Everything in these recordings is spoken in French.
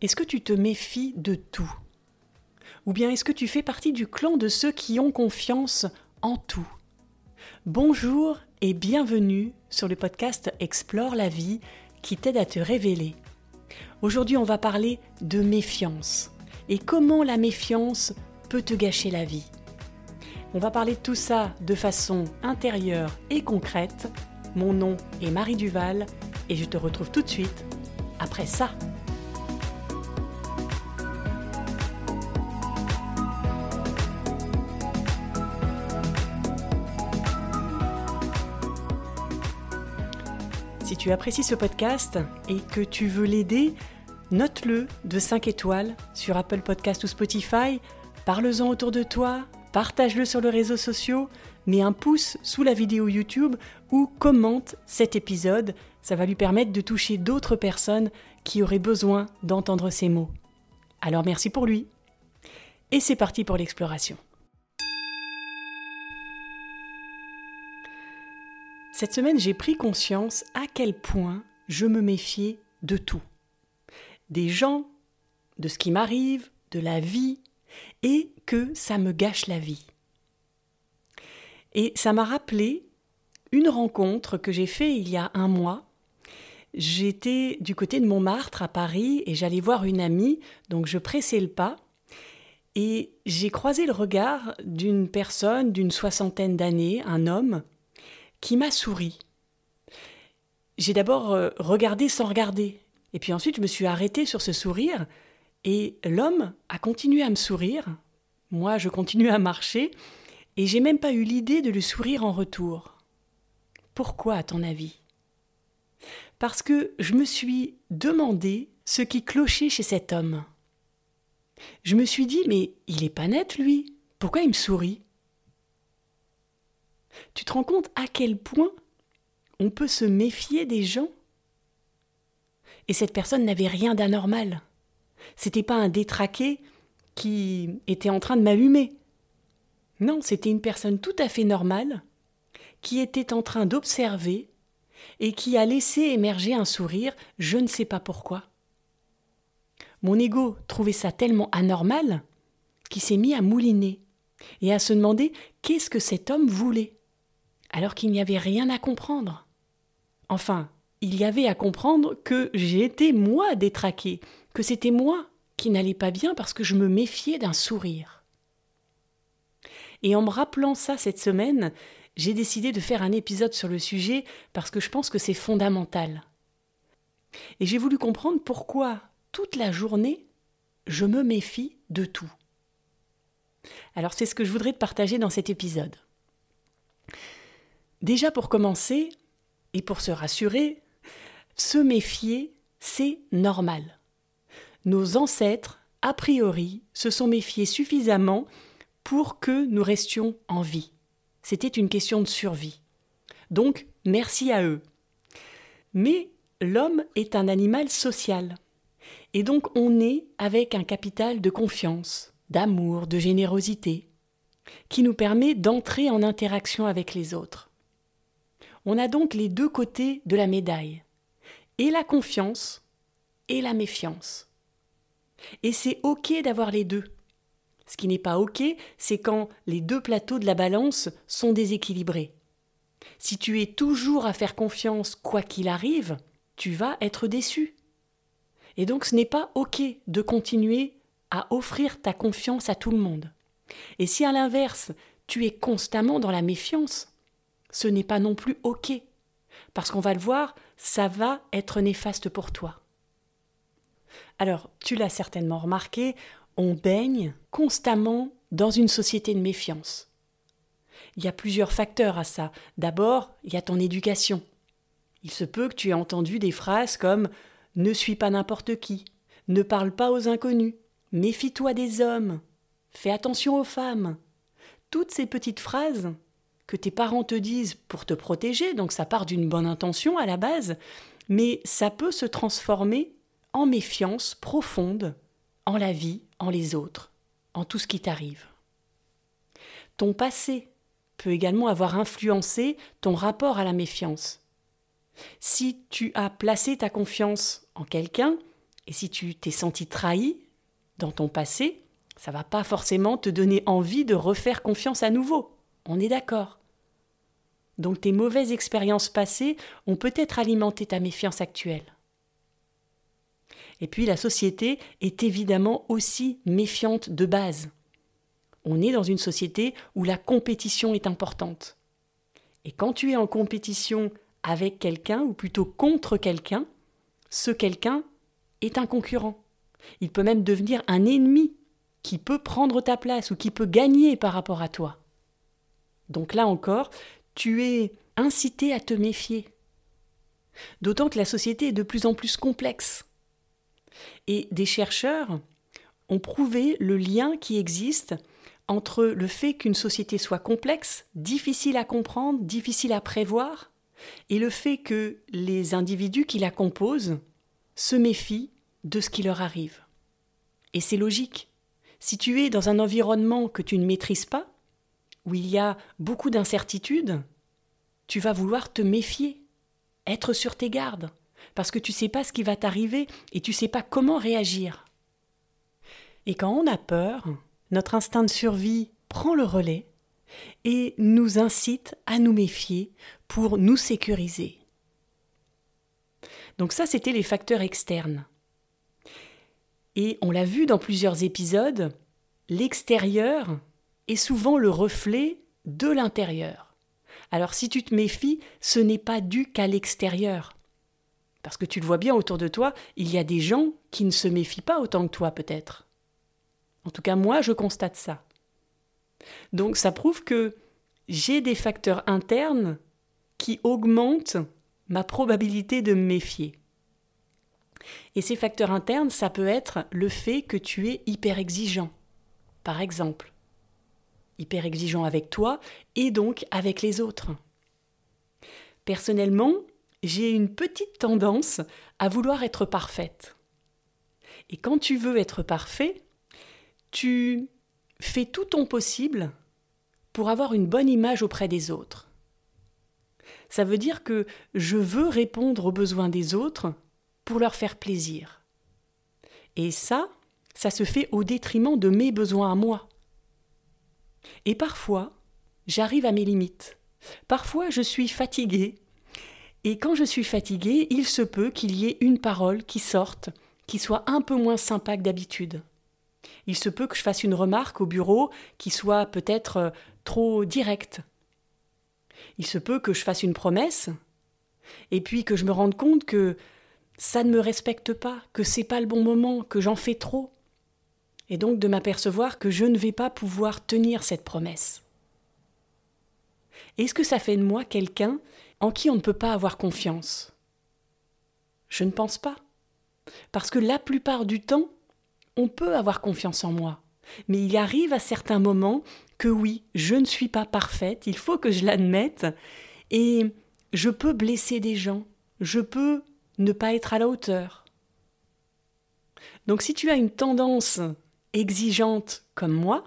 Est-ce que tu te méfies de tout? Ou bien est-ce que tu fais partie du clan de ceux qui ont confiance en tout? Bonjour et bienvenue sur le podcast Explore la vie qui t'aide à te révéler. Aujourd'hui on va parler de méfiance et comment la méfiance peut te gâcher la vie? On va parler de tout ça de façon intérieure et concrète. Mon nom est Marie Duval et je te retrouve tout de suite après ça. Tu apprécies ce podcast et que tu veux l'aider, note-le de 5 étoiles sur Apple Podcast ou Spotify, parle-en autour de toi, partage-le sur les réseaux sociaux, mets un pouce sous la vidéo YouTube ou commente cet épisode, ça va lui permettre de toucher d'autres personnes qui auraient besoin d'entendre ces mots. Alors merci pour lui. Et c'est parti pour l'exploration. Cette semaine, j'ai pris conscience à quel point je me méfiais de tout. Des gens, de ce qui m'arrive, de la vie, et que ça me gâche la vie. Et ça m'a rappelé une rencontre que j'ai faite il y a un mois. J'étais du côté de Montmartre à Paris et j'allais voir une amie, donc je pressais le pas. Et j'ai croisé le regard d'une personne d'une soixantaine d'années, un homme, qui m'a souri. J'ai d'abord euh, regardé sans regarder, et puis ensuite je me suis arrêtée sur ce sourire, et l'homme a continué à me sourire, moi je continue à marcher, et j'ai même pas eu l'idée de lui sourire en retour. Pourquoi, à ton avis? Parce que je me suis demandé ce qui clochait chez cet homme. Je me suis dit, mais il est pas net, lui. Pourquoi il me sourit? Tu te rends compte à quel point on peut se méfier des gens? Et cette personne n'avait rien d'anormal. C'était pas un détraqué qui était en train de m'allumer. Non, c'était une personne tout à fait normale qui était en train d'observer et qui a laissé émerger un sourire, je ne sais pas pourquoi. Mon ego trouvait ça tellement anormal qu'il s'est mis à mouliner et à se demander qu'est-ce que cet homme voulait alors qu'il n'y avait rien à comprendre. Enfin, il y avait à comprendre que j'ai été moi détraqué, que c'était moi qui n'allais pas bien parce que je me méfiais d'un sourire. Et en me rappelant ça cette semaine, j'ai décidé de faire un épisode sur le sujet parce que je pense que c'est fondamental. Et j'ai voulu comprendre pourquoi, toute la journée, je me méfie de tout. Alors c'est ce que je voudrais te partager dans cet épisode. Déjà pour commencer, et pour se rassurer, se méfier, c'est normal. Nos ancêtres, a priori, se sont méfiés suffisamment pour que nous restions en vie. C'était une question de survie. Donc, merci à eux. Mais l'homme est un animal social. Et donc on est avec un capital de confiance, d'amour, de générosité, qui nous permet d'entrer en interaction avec les autres. On a donc les deux côtés de la médaille, et la confiance et la méfiance. Et c'est OK d'avoir les deux. Ce qui n'est pas OK, c'est quand les deux plateaux de la balance sont déséquilibrés. Si tu es toujours à faire confiance quoi qu'il arrive, tu vas être déçu. Et donc ce n'est pas OK de continuer à offrir ta confiance à tout le monde. Et si à l'inverse, tu es constamment dans la méfiance, ce n'est pas non plus OK. Parce qu'on va le voir, ça va être néfaste pour toi. Alors, tu l'as certainement remarqué, on baigne constamment dans une société de méfiance. Il y a plusieurs facteurs à ça. D'abord, il y a ton éducation. Il se peut que tu aies entendu des phrases comme Ne suis pas n'importe qui, ne parle pas aux inconnus, méfie-toi des hommes, fais attention aux femmes. Toutes ces petites phrases que tes parents te disent pour te protéger, donc ça part d'une bonne intention à la base, mais ça peut se transformer en méfiance profonde en la vie, en les autres, en tout ce qui t'arrive. Ton passé peut également avoir influencé ton rapport à la méfiance. Si tu as placé ta confiance en quelqu'un Et si tu t'es senti trahi dans ton passé, ça va pas forcément te donner envie de refaire confiance à nouveau. On est d'accord. Donc tes mauvaises expériences passées ont peut-être alimenté ta méfiance actuelle. Et puis la société est évidemment aussi méfiante de base. On est dans une société où la compétition est importante. Et quand tu es en compétition avec quelqu'un, ou plutôt contre quelqu'un, ce quelqu'un est un concurrent. Il peut même devenir un ennemi qui peut prendre ta place ou qui peut gagner par rapport à toi. Donc là encore, tu es incité à te méfier. D'autant que la société est de plus en plus complexe. Et des chercheurs ont prouvé le lien qui existe entre le fait qu'une société soit complexe, difficile à comprendre, difficile à prévoir, et le fait que les individus qui la composent se méfient de ce qui leur arrive. Et c'est logique. Si tu es dans un environnement que tu ne maîtrises pas, où il y a beaucoup d'incertitudes, tu vas vouloir te méfier, être sur tes gardes, parce que tu ne sais pas ce qui va t'arriver et tu ne sais pas comment réagir. Et quand on a peur, notre instinct de survie prend le relais et nous incite à nous méfier pour nous sécuriser. Donc ça, c'était les facteurs externes. Et on l'a vu dans plusieurs épisodes, l'extérieur est souvent le reflet de l'intérieur. Alors si tu te méfies, ce n'est pas dû qu'à l'extérieur. Parce que tu le vois bien autour de toi, il y a des gens qui ne se méfient pas autant que toi peut-être. En tout cas, moi, je constate ça. Donc ça prouve que j'ai des facteurs internes qui augmentent ma probabilité de me méfier. Et ces facteurs internes, ça peut être le fait que tu es hyper exigeant, par exemple. Hyper exigeant avec toi et donc avec les autres. Personnellement, j'ai une petite tendance à vouloir être parfaite. Et quand tu veux être parfait, tu fais tout ton possible pour avoir une bonne image auprès des autres. Ça veut dire que je veux répondre aux besoins des autres pour leur faire plaisir. Et ça, ça se fait au détriment de mes besoins à moi. Et parfois, j'arrive à mes limites. Parfois, je suis fatiguée. Et quand je suis fatiguée, il se peut qu'il y ait une parole qui sorte, qui soit un peu moins sympa que d'habitude. Il se peut que je fasse une remarque au bureau qui soit peut-être euh, trop directe. Il se peut que je fasse une promesse et puis que je me rende compte que ça ne me respecte pas, que c'est pas le bon moment, que j'en fais trop. Et donc de m'apercevoir que je ne vais pas pouvoir tenir cette promesse. Est-ce que ça fait de moi quelqu'un en qui on ne peut pas avoir confiance? Je ne pense pas. Parce que la plupart du temps, on peut avoir confiance en moi. Mais il arrive à certains moments que oui, je ne suis pas parfaite, il faut que je l'admette, et je peux blesser des gens, je peux ne pas être à la hauteur. Donc si tu as une tendance exigeante comme moi,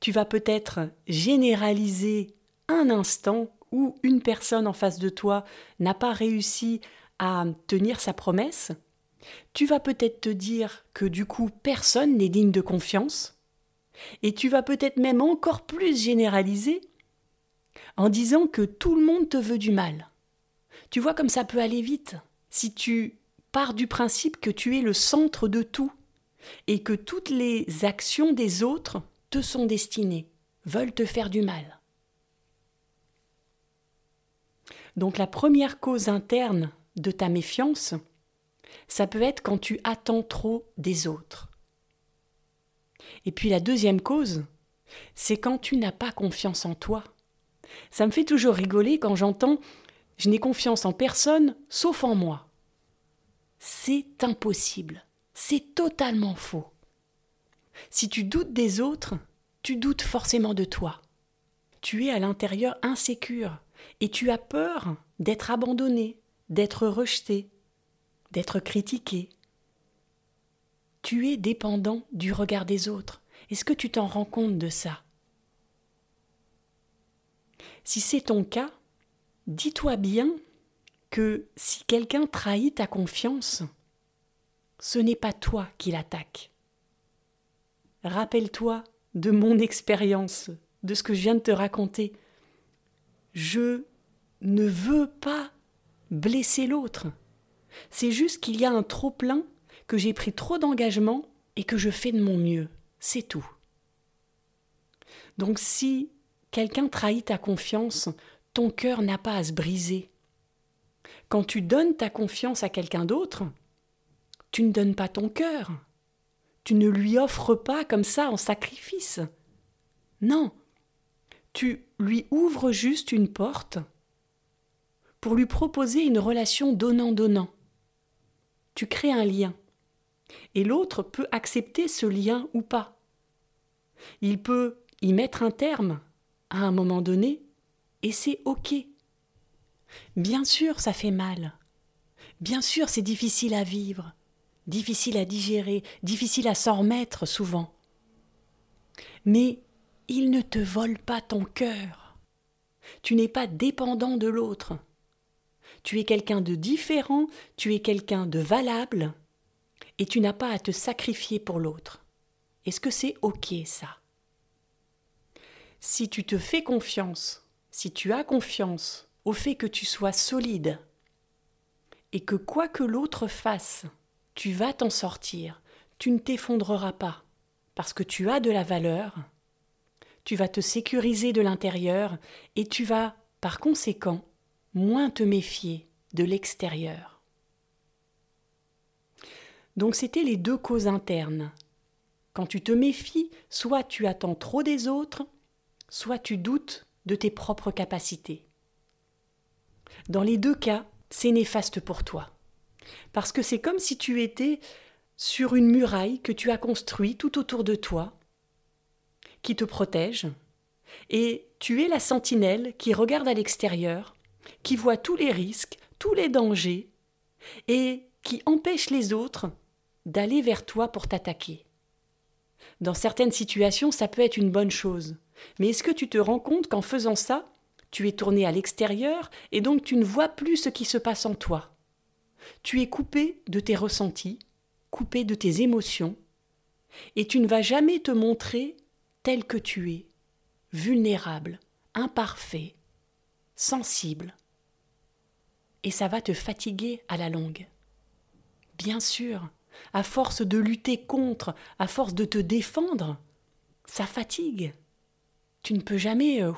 tu vas peut-être généraliser un instant où une personne en face de toi n'a pas réussi à tenir sa promesse, tu vas peut-être te dire que du coup personne n'est digne de confiance, et tu vas peut-être même encore plus généraliser en disant que tout le monde te veut du mal. Tu vois comme ça peut aller vite si tu pars du principe que tu es le centre de tout et que toutes les actions des autres te sont destinées, veulent te faire du mal. Donc la première cause interne de ta méfiance, ça peut être quand tu attends trop des autres. Et puis la deuxième cause, c'est quand tu n'as pas confiance en toi. Ça me fait toujours rigoler quand j'entends je n'ai confiance en personne sauf en moi. C'est impossible. C'est totalement faux. Si tu doutes des autres, tu doutes forcément de toi. Tu es à l'intérieur insécure et tu as peur d'être abandonné, d'être rejeté, d'être critiqué. Tu es dépendant du regard des autres. Est-ce que tu t'en rends compte de ça? Si c'est ton cas, dis-toi bien que si quelqu'un trahit ta confiance, ce n'est pas toi qui l'attaque. Rappelle-toi de mon expérience, de ce que je viens de te raconter. Je ne veux pas blesser l'autre. C'est juste qu'il y a un trop-plein, que j'ai pris trop d'engagement et que je fais de mon mieux. C'est tout. Donc si quelqu'un trahit ta confiance, ton cœur n'a pas à se briser. Quand tu donnes ta confiance à quelqu'un d'autre, tu ne donnes pas ton cœur. Tu ne lui offres pas comme ça en sacrifice. Non. Tu lui ouvres juste une porte pour lui proposer une relation donnant-donnant. Tu crées un lien. Et l'autre peut accepter ce lien ou pas. Il peut y mettre un terme à un moment donné, et c'est OK. Bien sûr, ça fait mal. Bien sûr, c'est difficile à vivre, difficile à digérer, difficile à s'en remettre souvent. Mais il ne te vole pas ton cœur. Tu n'es pas dépendant de l'autre. Tu es quelqu'un de différent, tu es quelqu'un de valable, et tu n'as pas à te sacrifier pour l'autre. Est-ce que c'est OK ça? Si tu te fais confiance, si tu as confiance au fait que tu sois solide, et que quoi que l'autre fasse, tu vas t'en sortir, tu ne t'effondreras pas, parce que tu as de la valeur, tu vas te sécuriser de l'intérieur, et tu vas, par conséquent, moins te méfier de l'extérieur. Donc c'était les deux causes internes. Quand tu te méfies, soit tu attends trop des autres, soit tu doutes de tes propres capacités. Dans les deux cas, c'est néfaste pour toi. Parce que c'est comme si tu étais sur une muraille que tu as construite tout autour de toi, qui te protège, et tu es la sentinelle qui regarde à l'extérieur qui voit tous les risques, tous les dangers, et qui empêche les autres d'aller vers toi pour t'attaquer. Dans certaines situations, ça peut être une bonne chose, mais est-ce que tu te rends compte qu'en faisant ça, tu es tourné à l'extérieur et donc tu ne vois plus ce qui se passe en toi? Tu es coupé de tes ressentis, coupé de tes émotions, et tu ne vas jamais te montrer tel que tu es, vulnérable, imparfait, sensible. Et ça va te fatiguer à la longue. Bien sûr, à force de lutter contre, à force de te défendre, ça fatigue. Tu ne peux jamais euh,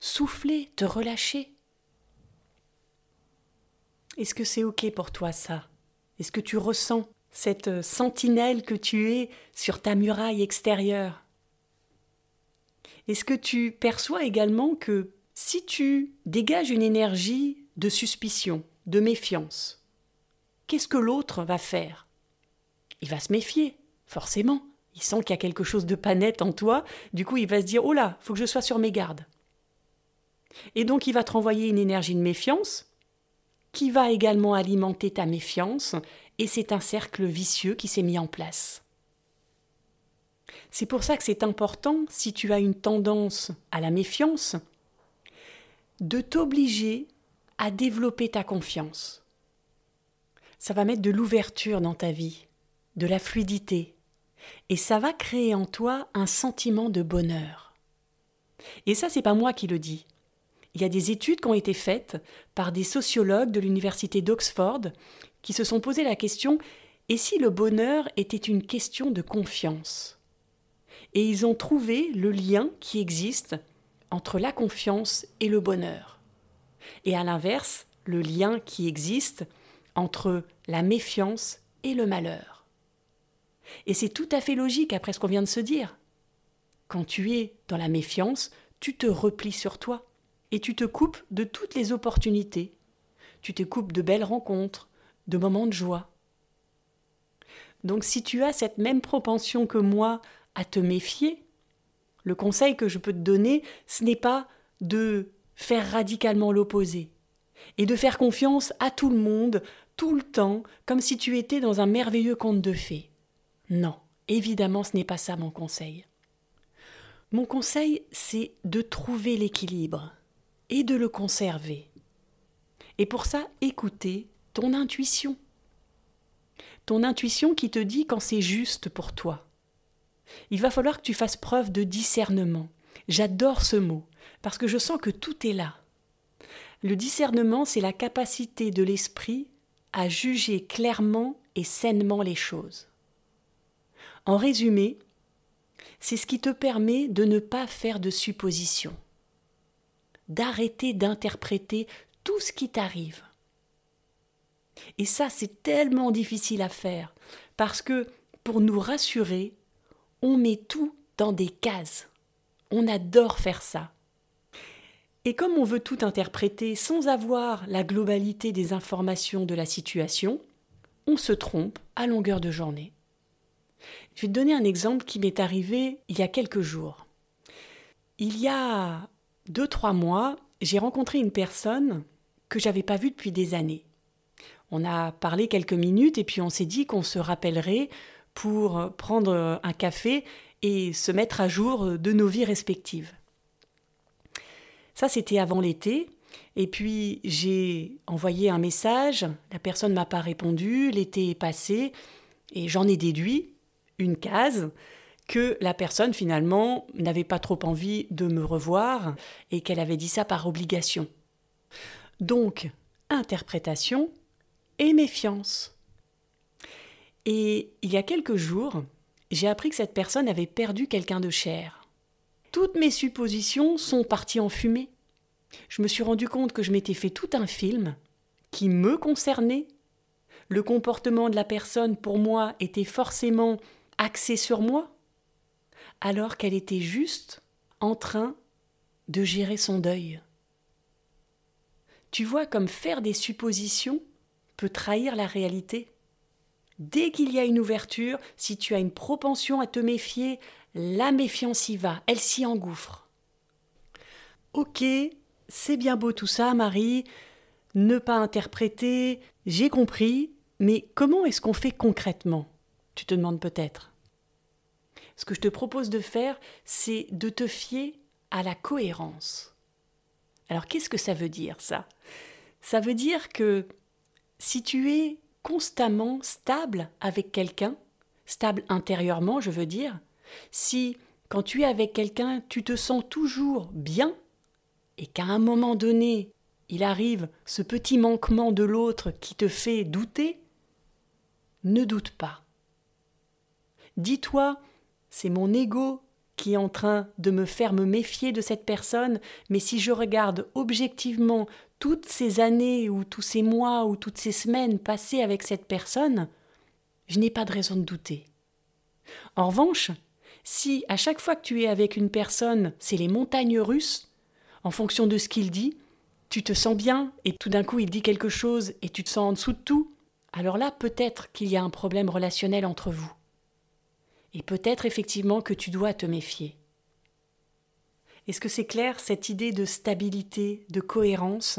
souffler, te relâcher. Est-ce que c'est OK pour toi ça? Est-ce que tu ressens cette euh, sentinelle que tu es sur ta muraille extérieure? Est-ce que tu perçois également que si tu dégages une énergie de suspicion, de méfiance, qu'est-ce que l'autre va faire? Il va se méfier, forcément. Il sent qu'il y a quelque chose de pas net en toi, du coup il va se dire Oh là, faut que je sois sur mes gardes. Et donc il va te renvoyer une énergie de méfiance, qui va également alimenter ta méfiance, et c'est un cercle vicieux qui s'est mis en place. C'est pour ça que c'est important, si tu as une tendance à la méfiance, de t'obliger à développer ta confiance. Ça va mettre de l'ouverture dans ta vie, de la fluidité, et ça va créer en toi un sentiment de bonheur. Et ça, c'est pas moi qui le dis. Il y a des études qui ont été faites par des sociologues de l'université d'Oxford qui se sont posé la question et si le bonheur était une question de confiance? Et ils ont trouvé le lien qui existe entre la confiance et le bonheur. Et à l'inverse, le lien qui existe entre la méfiance et le malheur. Et c'est tout à fait logique après ce qu'on vient de se dire. Quand tu es dans la méfiance, tu te replies sur toi et tu te coupes de toutes les opportunités. Tu te coupes de belles rencontres, de moments de joie. Donc si tu as cette même propension que moi à te méfier, le conseil que je peux te donner, ce n'est pas de faire radicalement l'opposé et de faire confiance à tout le monde, tout le temps, comme si tu étais dans un merveilleux conte de fées. Non, évidemment, ce n'est pas ça mon conseil. Mon conseil, c'est de trouver l'équilibre et de le conserver. Et pour ça, écouter ton intuition. ton intuition qui te dit quand c'est juste pour toi. Il va falloir que tu fasses preuve de discernement. J'adore ce mot, parce que je sens que tout est là. Le discernement, c'est la capacité de l'esprit à juger clairement et sainement les choses. En résumé, c'est ce qui te permet de ne pas faire de suppositions, d'arrêter d'interpréter tout ce qui t'arrive. Et ça, c'est tellement difficile à faire, parce que pour nous rassurer, on met tout dans des cases. On adore faire ça. Et comme on veut tout interpréter sans avoir la globalité des informations de la situation, on se trompe à longueur de journée. Je vais te donner un exemple qui m'est arrivé il y a quelques jours. Il y a deux, trois mois, j'ai rencontré une personne que j'avais pas vue depuis des années. On a parlé quelques minutes et puis on s'est dit qu'on se rappellerait pour prendre un café et se mettre à jour de nos vies respectives. Ça, c'était avant l'été. Et puis j'ai envoyé un message, la personne m'a pas répondu, l'été est passé, et j'en ai déduit une case que la personne finalement n'avait pas trop envie de me revoir et qu'elle avait dit ça par obligation. Donc, interprétation et méfiance. Et il y a quelques jours, j'ai appris que cette personne avait perdu quelqu'un de cher. Toutes mes suppositions sont parties en fumée. Je me suis rendu compte que je m'étais fait tout un film qui me concernait. Le comportement de la personne, pour moi, était forcément axée sur moi, alors qu'elle était juste en train de gérer son deuil. Tu vois comme faire des suppositions peut trahir la réalité. Dès qu'il y a une ouverture, si tu as une propension à te méfier, la méfiance y va, elle s'y engouffre. Ok, c'est bien beau tout ça, Marie, ne pas interpréter, j'ai compris, mais comment est-ce qu'on fait concrètement? Tu te demandes peut-être. Ce que je te propose de faire, c'est de te fier à la cohérence. Alors qu'est-ce que ça veut dire ça? Ça veut dire que si tu es constamment stable avec quelqu'un, stable intérieurement, je veux dire, si quand tu es avec quelqu'un, tu te sens toujours bien, et qu'à un moment donné, il arrive ce petit manquement de l'autre qui te fait douter, ne doute pas. Dis-toi, c'est mon ego qui est en train de me faire me méfier de cette personne, mais si je regarde objectivement toutes ces années ou tous ces mois ou toutes ces semaines passées avec cette personne, je n'ai pas de raison de douter. En revanche, si à chaque fois que tu es avec une personne, c'est les montagnes russes, en fonction de ce qu'il dit, tu te sens bien et tout d'un coup il dit quelque chose et tu te sens en dessous de tout, alors là peut-être qu'il y a un problème relationnel entre vous. Et peut-être effectivement que tu dois te méfier. Est-ce que c'est clair cette idée de stabilité, de cohérence,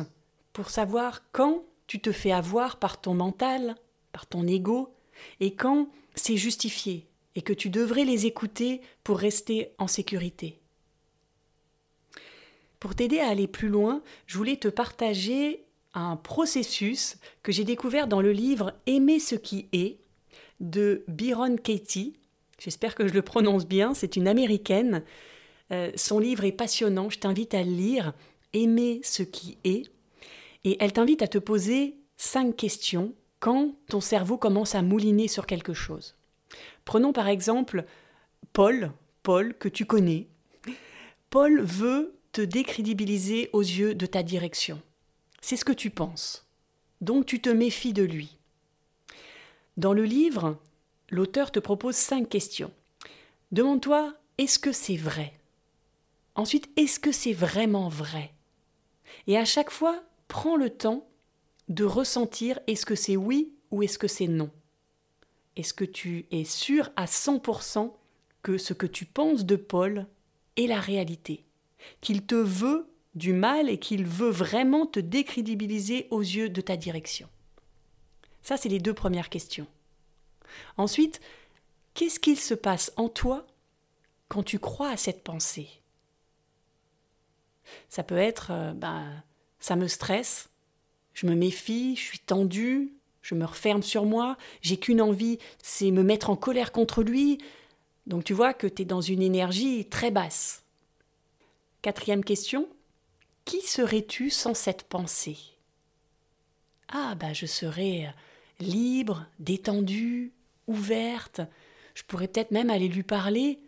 pour savoir quand tu te fais avoir par ton mental, par ton ego, et quand c'est justifié et que tu devrais les écouter pour rester en sécurité? Pour t'aider à aller plus loin, je voulais te partager un processus que j'ai découvert dans le livre Aimer ce qui est de Byron Katie, J'espère que je le prononce bien. C'est une américaine. Euh, son livre est passionnant. Je t'invite à le lire. Aimer ce qui est. Et elle t'invite à te poser cinq questions quand ton cerveau commence à mouliner sur quelque chose. Prenons par exemple Paul, Paul que tu connais. Paul veut te décrédibiliser aux yeux de ta direction. C'est ce que tu penses. Donc tu te méfies de lui. Dans le livre, l'auteur te propose cinq questions. Demande-toi est-ce que c'est vrai? Ensuite, est-ce que c'est vraiment vrai? Et à chaque fois, prends le temps de ressentir est-ce que c'est oui ou est-ce que c'est non? Est-ce que tu es sûr à 100% que ce que tu penses de Paul est la réalité? Qu'il te veut du mal et qu'il veut vraiment te décrédibiliser aux yeux de ta direction? Ça, c'est les deux premières questions. Ensuite, qu'est-ce qu'il se passe en toi quand tu crois à cette pensée? Ça peut être, euh, ben, ça me stresse, je me méfie, je suis tendu, je me referme sur moi, j'ai qu'une envie, c'est me mettre en colère contre lui. Donc tu vois que tu es dans une énergie très basse. Quatrième question, qui serais-tu sans cette pensée? Ah bah je serais libre, détendue, ouverte, je pourrais peut-être même aller lui parler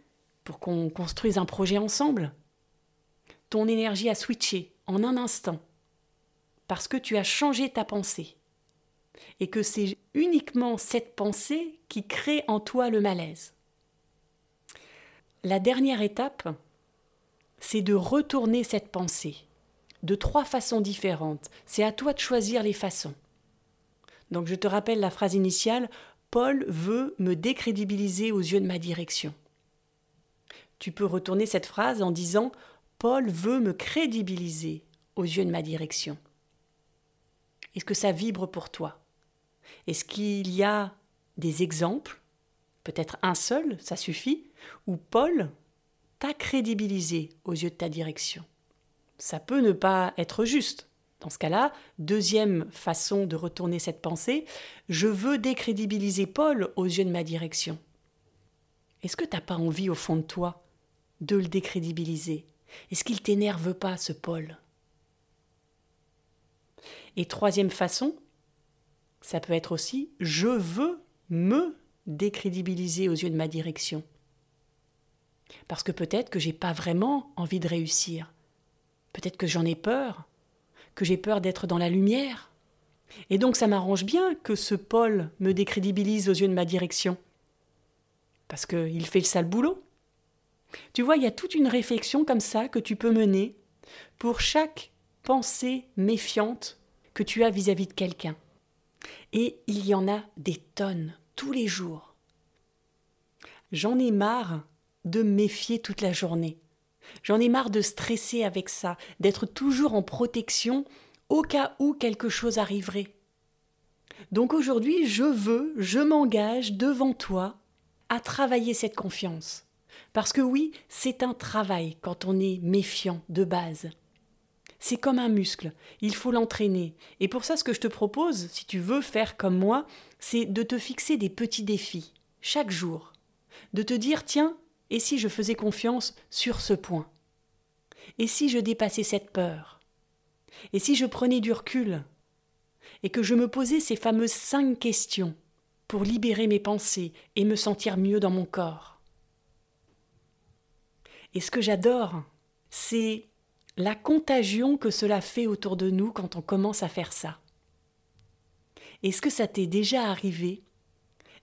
pour qu'on construise un projet ensemble. Ton énergie a switché en un instant parce que tu as changé ta pensée et que c'est uniquement cette pensée qui crée en toi le malaise. La dernière étape, c'est de retourner cette pensée de trois façons différentes. C'est à toi de choisir les façons. Donc je te rappelle la phrase initiale Paul veut me décrédibiliser aux yeux de ma direction. Tu peux retourner cette phrase en disant Paul veut me crédibiliser aux yeux de ma direction. Est-ce que ça vibre pour toi? Est-ce qu'il y a des exemples, peut-être un seul, ça suffit, où Paul t'a crédibilisé aux yeux de ta direction? Ça peut ne pas être juste. Dans ce cas-là, deuxième façon de retourner cette pensée, je veux décrédibiliser Paul aux yeux de ma direction. Est-ce que tu n'as pas envie au fond de toi de le décrédibiliser? Est-ce qu'il t'énerve pas, ce Paul? Et troisième façon, ça peut être aussi je veux me décrédibiliser aux yeux de ma direction. Parce que peut-être que j'ai pas vraiment envie de réussir. Peut-être que j'en ai peur, que j'ai peur d'être dans la lumière. Et donc ça m'arrange bien que ce Paul me décrédibilise aux yeux de ma direction. Parce qu'il fait le sale boulot. Tu vois, il y a toute une réflexion comme ça que tu peux mener pour chaque pensée méfiante que tu as vis-à-vis de quelqu'un. Et il y en a des tonnes, tous les jours. J'en ai marre de méfier toute la journée. J'en ai marre de stresser avec ça, d'être toujours en protection au cas où quelque chose arriverait. Donc aujourd'hui, je veux, je m'engage devant toi à travailler cette confiance. Parce que oui, c'est un travail quand on est méfiant de base. C'est comme un muscle, il faut l'entraîner. Et pour ça, ce que je te propose, si tu veux faire comme moi, c'est de te fixer des petits défis, chaque jour. De te dire, tiens, et si je faisais confiance sur ce point? Et si je dépassais cette peur? Et si je prenais du recul? Et que je me posais ces fameuses cinq questions pour libérer mes pensées et me sentir mieux dans mon corps? Et ce que j'adore, c'est la contagion que cela fait autour de nous quand on commence à faire ça. Est-ce que ça t'est déjà arrivé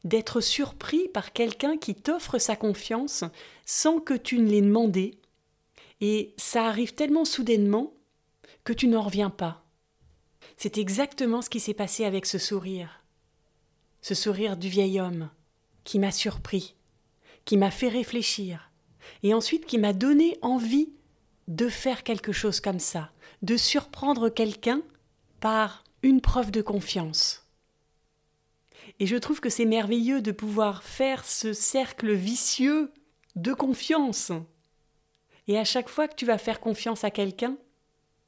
d'être surpris par quelqu'un qui t'offre sa confiance sans que tu ne l'aies demandé, et ça arrive tellement soudainement que tu n'en reviens pas. C'est exactement ce qui s'est passé avec ce sourire. Ce sourire du vieil homme qui m'a surpris, qui m'a fait réfléchir, et ensuite qui m'a donné envie de faire quelque chose comme ça, de surprendre quelqu'un par une preuve de confiance. Et je trouve que c'est merveilleux de pouvoir faire ce cercle vicieux de confiance. Et à chaque fois que tu vas faire confiance à quelqu'un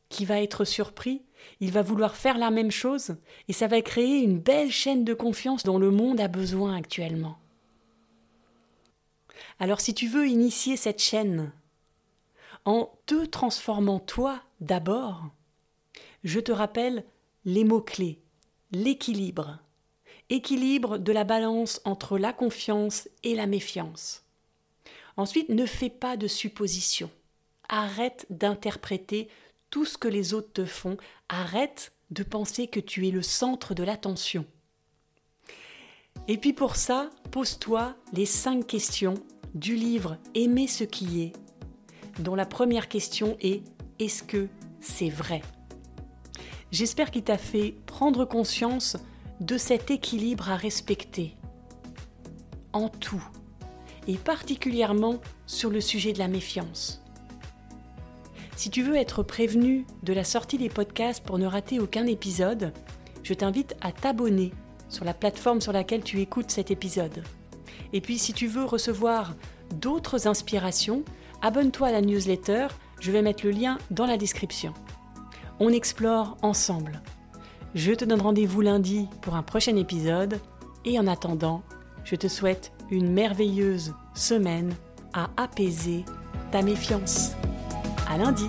qui va être surpris, il va vouloir faire la même chose et ça va créer une belle chaîne de confiance dont le monde a besoin actuellement. Alors si tu veux initier cette chaîne en te transformant toi d'abord, je te rappelle les mots-clés, l'équilibre, équilibre de la balance entre la confiance et la méfiance. Ensuite, ne fais pas de suppositions. Arrête d'interpréter tout ce que les autres te font. Arrête de penser que tu es le centre de l'attention. Et puis pour ça, pose-toi les cinq questions du livre Aimer ce qui est, dont la première question est Est-ce que c'est vrai? J'espère qu'il t'a fait prendre conscience de cet équilibre à respecter en tout, et particulièrement sur le sujet de la méfiance. Si tu veux être prévenu de la sortie des podcasts pour ne rater aucun épisode, je t'invite à t'abonner sur la plateforme sur laquelle tu écoutes cet épisode. Et puis si tu veux recevoir d'autres inspirations, abonne-toi à la newsletter, je vais mettre le lien dans la description. On explore ensemble Je te donne rendez-vous lundi pour un prochain épisode et en attendant, je te souhaite une merveilleuse semaine à apaiser ta méfiance. À lundi!